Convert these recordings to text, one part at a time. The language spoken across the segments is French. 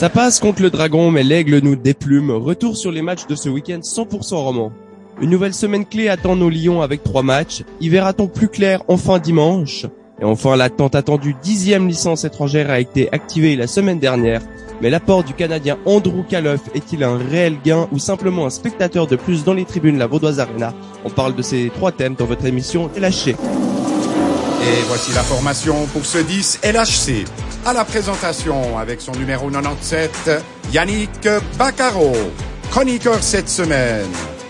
Ça passe contre le dragon, mais l'aigle nous déplume. Retour sur les matchs de ce week-end 100% roman. Une nouvelle semaine clé attend nos lions avec trois matchs. Y verra-t-on plus clair enfin dimanche Et enfin, la tant attendue dixième licence étrangère a été activée la semaine dernière. Mais l'apport du Canadien Andrew Calof est-il un réel gain ou simplement un spectateur de plus dans les tribunes La Vaudoise Arena On parle de ces trois thèmes dans votre émission LHC. Et voici la formation pour ce 10 LHC. À la présentation avec son numéro 97, Yannick Baccaro. Chroniqueur cette semaine.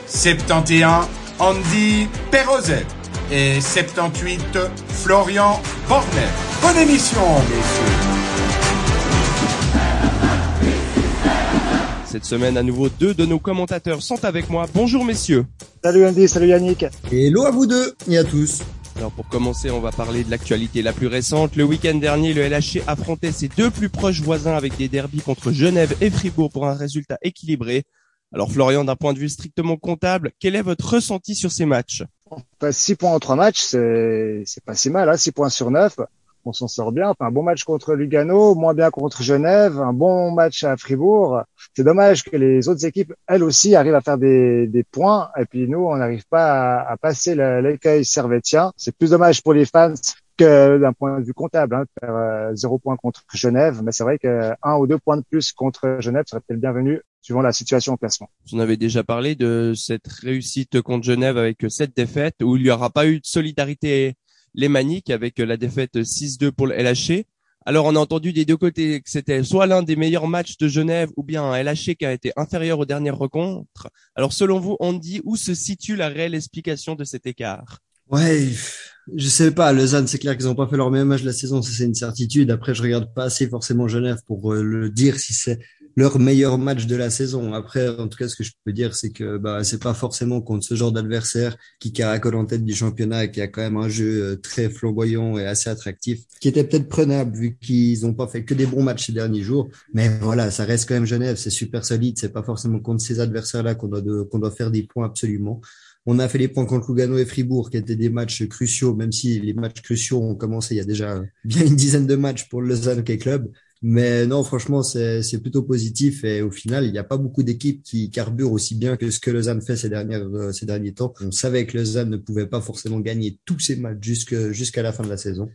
71, Andy Perrozet. Et 78, Florian Bornet. Bonne émission, messieurs. Cette semaine, à nouveau, deux de nos commentateurs sont avec moi. Bonjour messieurs. Salut Andy, salut Yannick. Hello à vous deux et à tous. Alors pour commencer, on va parler de l'actualité la plus récente. Le week-end dernier, le LHC affrontait ses deux plus proches voisins avec des derbies contre Genève et Fribourg pour un résultat équilibré. Alors Florian, d'un point de vue strictement comptable, quel est votre ressenti sur ces matchs? 6 points en 3 matchs, c'est pas si mal, hein, 6 points sur 9 on s'en sort bien. Enfin, un bon match contre Lugano, moins bien contre Genève, un bon match à Fribourg. C'est dommage que les autres équipes, elles aussi, arrivent à faire des, des points, et puis nous, on n'arrive pas à, à passer l'écueil servétien. C'est plus dommage pour les fans que d'un point de vue comptable, hein, faire euh, zéro point contre Genève, mais c'est vrai que un ou deux points de plus contre Genève serait peut-être bienvenu suivant la situation au classement. Vous en avez déjà parlé de cette réussite contre Genève avec cette défaite où il n'y aura pas eu de solidarité les Maniques avec la défaite 6-2 pour le LHC. Alors on a entendu des deux côtés que c'était soit l'un des meilleurs matchs de Genève ou bien un LHC qui a été inférieur aux dernières rencontres. Alors selon vous, Andy, où se situe la réelle explication de cet écart? Ouais, je sais pas. Lausanne, c'est clair qu'ils n'ont pas fait leur meilleur match de la saison, c'est une certitude. Après, je regarde pas assez forcément Genève pour euh, le dire si c'est leur meilleur match de la saison. Après, en tout cas, ce que je peux dire, c'est que bah, c'est pas forcément contre ce genre d'adversaire qui caracole en tête du championnat et qui a quand même un jeu euh, très flamboyant et assez attractif, qui était peut-être prenable vu qu'ils ont pas fait que des bons matchs ces derniers jours. Mais voilà, ça reste quand même Genève, c'est super solide. C'est pas forcément contre ces adversaires-là qu'on doit qu'on doit faire des points absolument. On a fait les points contre Lugano et Fribourg, qui étaient des matchs cruciaux, même si les matchs cruciaux ont commencé il y a déjà bien une dizaine de matchs pour le Lausanne Club. Mais non, franchement, c'est plutôt positif et au final, il n'y a pas beaucoup d'équipes qui carburent aussi bien que ce que Lausanne fait ces, dernières, euh, ces derniers temps. On savait que Lausanne ne pouvait pas forcément gagner tous ses matchs jusqu'à la fin de la saison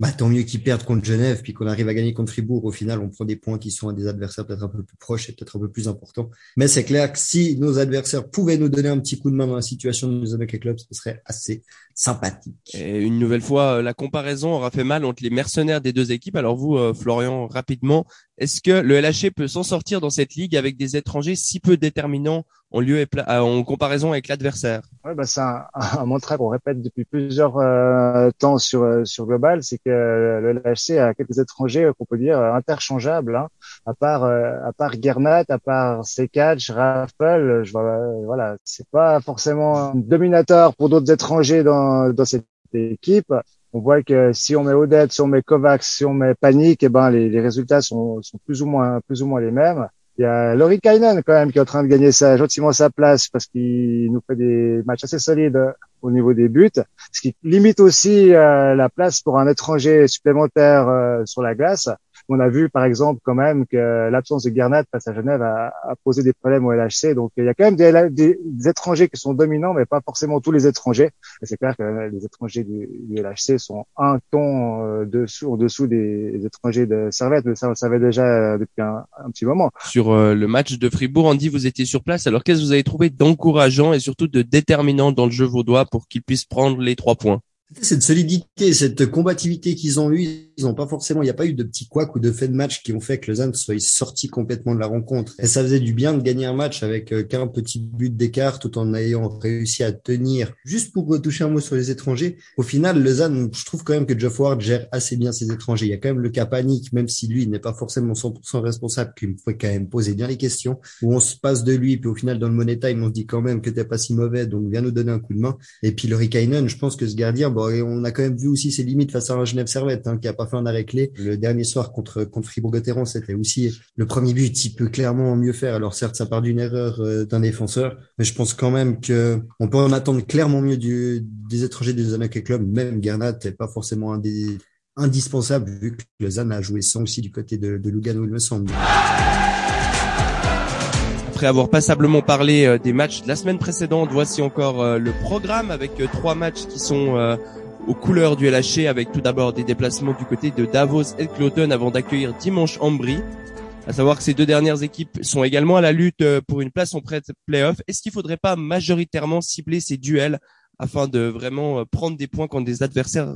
bah, tant mieux qu'ils perdent contre Genève, puis qu'on arrive à gagner contre Fribourg. Au final, on prend des points qui sont à des adversaires peut-être un peu plus proches et peut-être un peu plus importants. Mais c'est clair que si nos adversaires pouvaient nous donner un petit coup de main dans la situation de nos Hockey Club, ce serait assez sympathique. Et une nouvelle fois, euh, la comparaison aura fait mal entre les mercenaires des deux équipes. Alors vous, euh, Florian, rapidement, est-ce que le LHC peut s'en sortir dans cette ligue avec des étrangers si peu déterminants en lieu et euh, en comparaison avec l'adversaire? Ouais, bah c'est un, un mantra qu'on répète depuis plusieurs euh, temps sur euh, sur Global, c'est que le LHC a quelques étrangers qu'on peut dire interchangeables, hein. à part à part Gernat, à part Sekach, Raffel, je vois, voilà, c'est pas forcément un dominateur pour d'autres étrangers dans dans cette équipe. On voit que si on met Odette, si on met Kovacs, si on met Panique, eh ben les, les résultats sont, sont plus ou moins plus ou moins les mêmes. Il y a Laurie Kainen quand même qui est en train de gagner sa, gentiment sa place parce qu'il nous fait des matchs assez solides au niveau des buts, ce qui limite aussi euh, la place pour un étranger supplémentaire euh, sur la glace. On a vu par exemple quand même que l'absence de Gernat face à Genève a, posé des problèmes au LHC. Donc il y a quand même des, étrangers qui sont dominants, mais pas forcément tous les étrangers. C'est clair que les étrangers du, du, LHC sont un ton euh, dessous, en dessous des, étrangers de Servette, mais ça on le savait déjà depuis un, petit moment. Sur euh, le match de Fribourg, Andy, vous étiez sur place. Alors qu'est-ce que vous avez trouvé d'encourageant et surtout de déterminant dans le jeu vaudois pour qu'ils puissent prendre les trois points? Cette solidité, cette combativité qu'ils ont eu, ils n'ont pas forcément, il n'y a pas eu de petits couacs ou de faits de match qui ont fait que Lausanne soit sorti complètement de la rencontre. Et ça faisait du bien de gagner un match avec euh, qu'un petit but d'écart tout en ayant réussi à tenir. Juste pour retoucher un mot sur les étrangers, au final, Lausanne, je trouve quand même que Geoff Ward gère assez bien ses étrangers. Il y a quand même le cas panique, même si lui n'est pas forcément 100% responsable, qu'il faut quand même poser bien les questions, où on se passe de lui, puis au final, dans le money time, on se dit quand même que t'es pas si mauvais, donc viens nous donner un coup de main. Et puis le Rikainen, je pense que ce gardien, on a quand même vu aussi ses limites face à Genève Servette, hein, qui a pas fait un arrêt clé. Le dernier soir contre contre Fribourg-Gotteron, c'était aussi le premier but. Il peut clairement mieux faire. Alors certes, ça part d'une erreur euh, d'un défenseur, mais je pense quand même que on peut en attendre clairement mieux des étrangers des Hockey Club. Même Gernat n'est pas forcément un des indispensable vu que Lausanne a joué sans aussi du côté de, de Lugano, il me semble. Après avoir passablement parlé euh, des matchs de la semaine précédente, voici encore euh, le programme avec euh, trois matchs qui sont aux couleurs du LHC avec tout d'abord des déplacements du côté de Davos et Cloton avant d'accueillir dimanche Ambry. À savoir que ces deux dernières équipes sont également à la lutte pour une place en pré-playoff. Est-ce qu'il faudrait pas majoritairement cibler ces duels afin de vraiment prendre des points contre des adversaires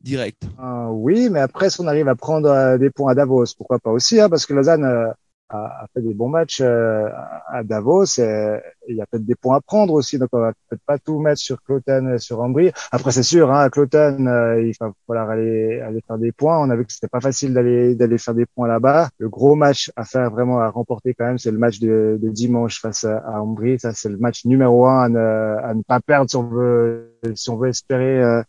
directs? Oui, mais après, si on arrive à prendre des points à Davos, pourquoi pas aussi, hein, parce que Lausanne a, fait des bons matchs euh, à Davos. Et, il y a peut-être des points à prendre aussi, donc on va peut-être pas tout mettre sur Cloten et sur Ambry. Après, c'est sûr, hein, Cloten, euh, il va falloir aller, aller faire des points. On a vu que c'était pas facile d'aller d'aller faire des points là-bas. Le gros match à faire vraiment à remporter quand même, c'est le match de, de dimanche face à, Ambry. Ça, c'est le match numéro un à ne, à ne pas perdre si on veut si on veut espérer euh,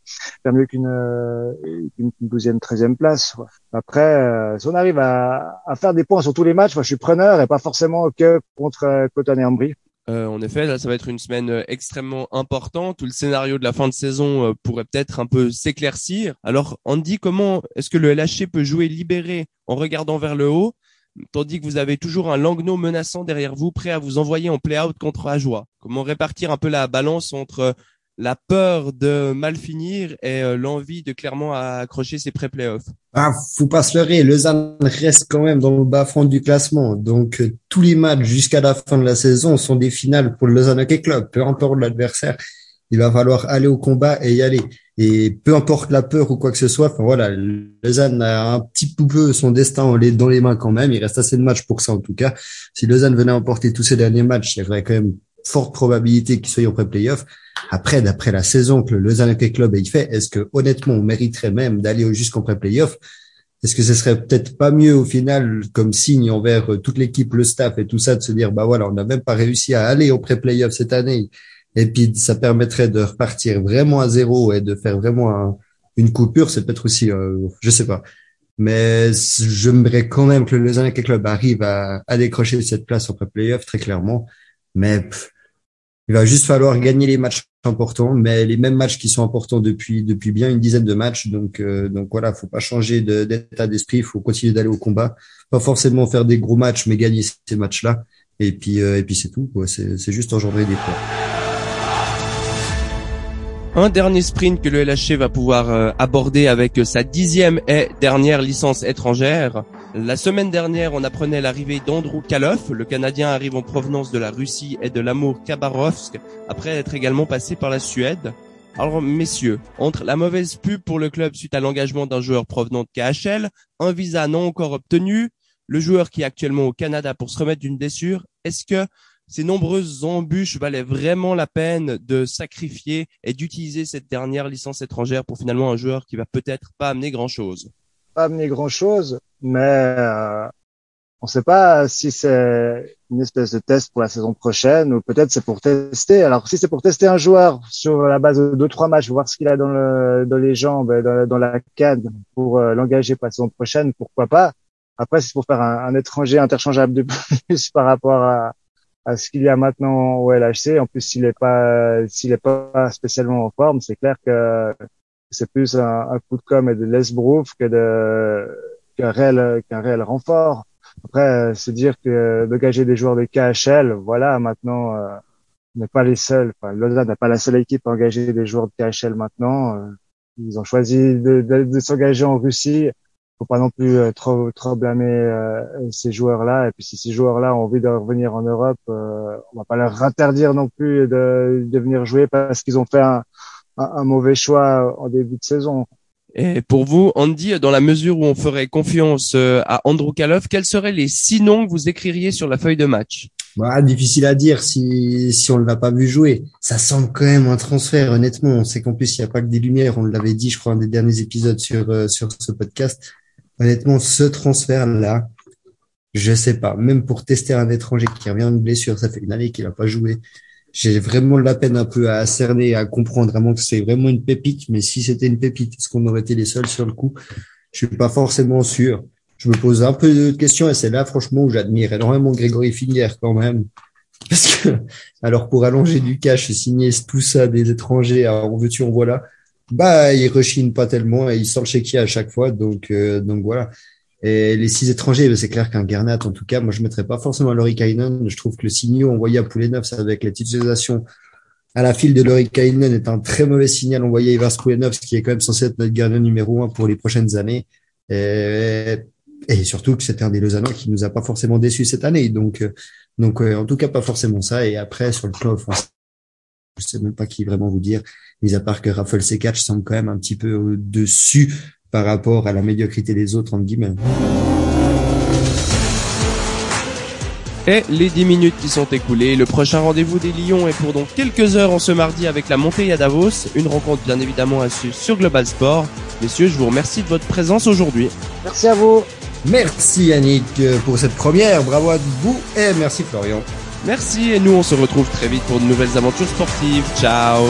faire mieux qu'une euh, une douzième, treizième place. Après, euh, si on arrive à, à, faire des points sur tous les matchs, moi je suis preneur et pas forcément que contre Coton et. Euh, en effet, là, ça va être une semaine extrêmement importante Tout le scénario de la fin de saison pourrait peut-être un peu s'éclaircir. Alors, Andy, comment est-ce que le LHC peut jouer libéré en regardant vers le haut, tandis que vous avez toujours un Langnau menaçant derrière vous, prêt à vous envoyer en play-out contre Ajoie? Comment répartir un peu la balance entre la peur de mal finir et euh, l'envie de clairement accrocher ses pré-playoffs ah, Faut pas se leurrer, reste quand même dans le bas fond du classement. Donc euh, tous les matchs jusqu'à la fin de la saison sont des finales pour le Lausanne Hockey Club. Peu importe l'adversaire, il va falloir aller au combat et y aller. Et peu importe la peur ou quoi que ce soit, enfin voilà, Lausanne a un petit peu son destin dans les mains quand même. Il reste assez de matchs pour ça en tout cas. Si Lausanne venait emporter tous ses derniers matchs, il y aurait quand même forte probabilité qu'il soit en pré-playoff. Après, d'après la saison que le Lausanne Hockey Club a fait, est-ce que honnêtement on mériterait même d'aller jusqu'en pré-playoff Est-ce que ce serait peut-être pas mieux au final, comme signe envers euh, toute l'équipe, le staff et tout ça, de se dire bah voilà, on n'a même pas réussi à aller au pré-playoff cette année, et puis ça permettrait de repartir vraiment à zéro et de faire vraiment une coupure. C'est peut-être aussi, euh, je sais pas. Mais j'aimerais quand même que le Lausanne Club arrive à décrocher cette place en pré-playoff très clairement. Mais il va juste falloir gagner les matchs importants, mais les mêmes matchs qui sont importants depuis depuis bien une dizaine de matchs. Donc euh, donc voilà, faut pas changer d'état d'esprit, faut continuer d'aller au combat, pas forcément faire des gros matchs, mais gagner ces matchs-là. Et puis euh, et puis c'est tout. C'est juste engendrer des points. Un dernier sprint que le LHC va pouvoir euh, aborder avec sa dixième et dernière licence étrangère. La semaine dernière, on apprenait l'arrivée d'Andrew Kalov. Le Canadien arrive en provenance de la Russie et de l'amour Khabarovsk, après être également passé par la Suède. Alors, messieurs, entre la mauvaise pub pour le club suite à l'engagement d'un joueur provenant de KHL, un visa non encore obtenu, le joueur qui est actuellement au Canada pour se remettre d'une blessure, est-ce que ces nombreuses embûches valaient vraiment la peine de sacrifier et d'utiliser cette dernière licence étrangère pour finalement un joueur qui va peut-être pas amener grand-chose? Pas amener grand-chose, mais euh, on ne sait pas si c'est une espèce de test pour la saison prochaine ou peut-être c'est pour tester. Alors si c'est pour tester un joueur sur la base de deux trois matchs, voir ce qu'il a dans, le, dans les jambes, dans, dans la canne pour euh, l'engager pour la saison prochaine, pourquoi pas Après, c'est pour faire un, étranger interchangeable de plus par rapport à, à ce qu'il y a maintenant au LHC. En plus, s'il est pas, s'il est pas spécialement en forme, c'est clair que c'est plus un, un, coup de com et de l'esbrouf que de qu'un réel qu'un réel renfort. Après, c'est dire que de gager des joueurs de KHL, voilà, maintenant, euh, n'est pas les seuls. Enfin, Lausanne n'est pas la seule équipe à engager des joueurs de KHL maintenant. Euh, ils ont choisi de, de, de s'engager en Russie faut pas non plus euh, trop trop blâmer euh, ces joueurs-là. Et puis si ces joueurs-là ont envie de revenir en Europe, euh, on va pas leur interdire non plus de, de venir jouer parce qu'ils ont fait un, un, mauvais choix en début de saison. Et pour vous, Andy, dans la mesure où on ferait confiance à Andrew Kalov, quels seraient les six noms que vous écririez sur la feuille de match? Bah, difficile à dire si si on ne l'a pas vu jouer. Ça semble quand même un transfert, honnêtement. On sait qu'en plus il n'y a pas que des lumières. On l'avait dit, je crois, un des derniers épisodes sur sur ce podcast. Honnêtement, ce transfert-là, je sais pas. Même pour tester un étranger qui revient de blessure, ça fait une année qu'il a pas joué. J'ai vraiment la peine un peu à cerner, à comprendre vraiment que c'est vraiment une pépite. Mais si c'était une pépite, est-ce qu'on aurait été les seuls sur le coup? Je suis pas forcément sûr. Je me pose un peu de questions et c'est là, franchement, où j'admire énormément Grégory Finger quand même. Parce que, alors pour allonger du cash, signer tout ça des étrangers, en veux-tu, en voilà, bah, il rechigne pas tellement et il sort le chéquier à chaque fois. Donc, euh, donc voilà. Et les six étrangers, bah, c'est clair qu'un Garnat, en tout cas, moi, je mettrais pas forcément Kainen. Je trouve que le signal envoyé à Poulenov, avec la titularisation à la file de Kainen est un très mauvais signal envoyé à Ivars Poulenov, ce qui est quand même censé être notre gardien numéro un pour les prochaines années. Et, et surtout que c'était un des Lausannois qui nous a pas forcément déçus cette année. Donc, euh, donc, en tout cas, pas forcément ça. Et après, sur le plan offensif, je sais même pas qui vraiment vous dire, mis à part que Raffle C4 semble quand même un petit peu au-dessus par rapport à la médiocrité des autres, entre guillemets. Et les 10 minutes qui sont écoulées, le prochain rendez-vous des Lions est pour donc quelques heures en ce mardi avec la montée à Davos, une rencontre bien évidemment à suivre sur Global Sport. Messieurs, je vous remercie de votre présence aujourd'hui. Merci à vous. Merci Yannick pour cette première, bravo à vous et merci Florian. Merci et nous on se retrouve très vite pour de nouvelles aventures sportives. Ciao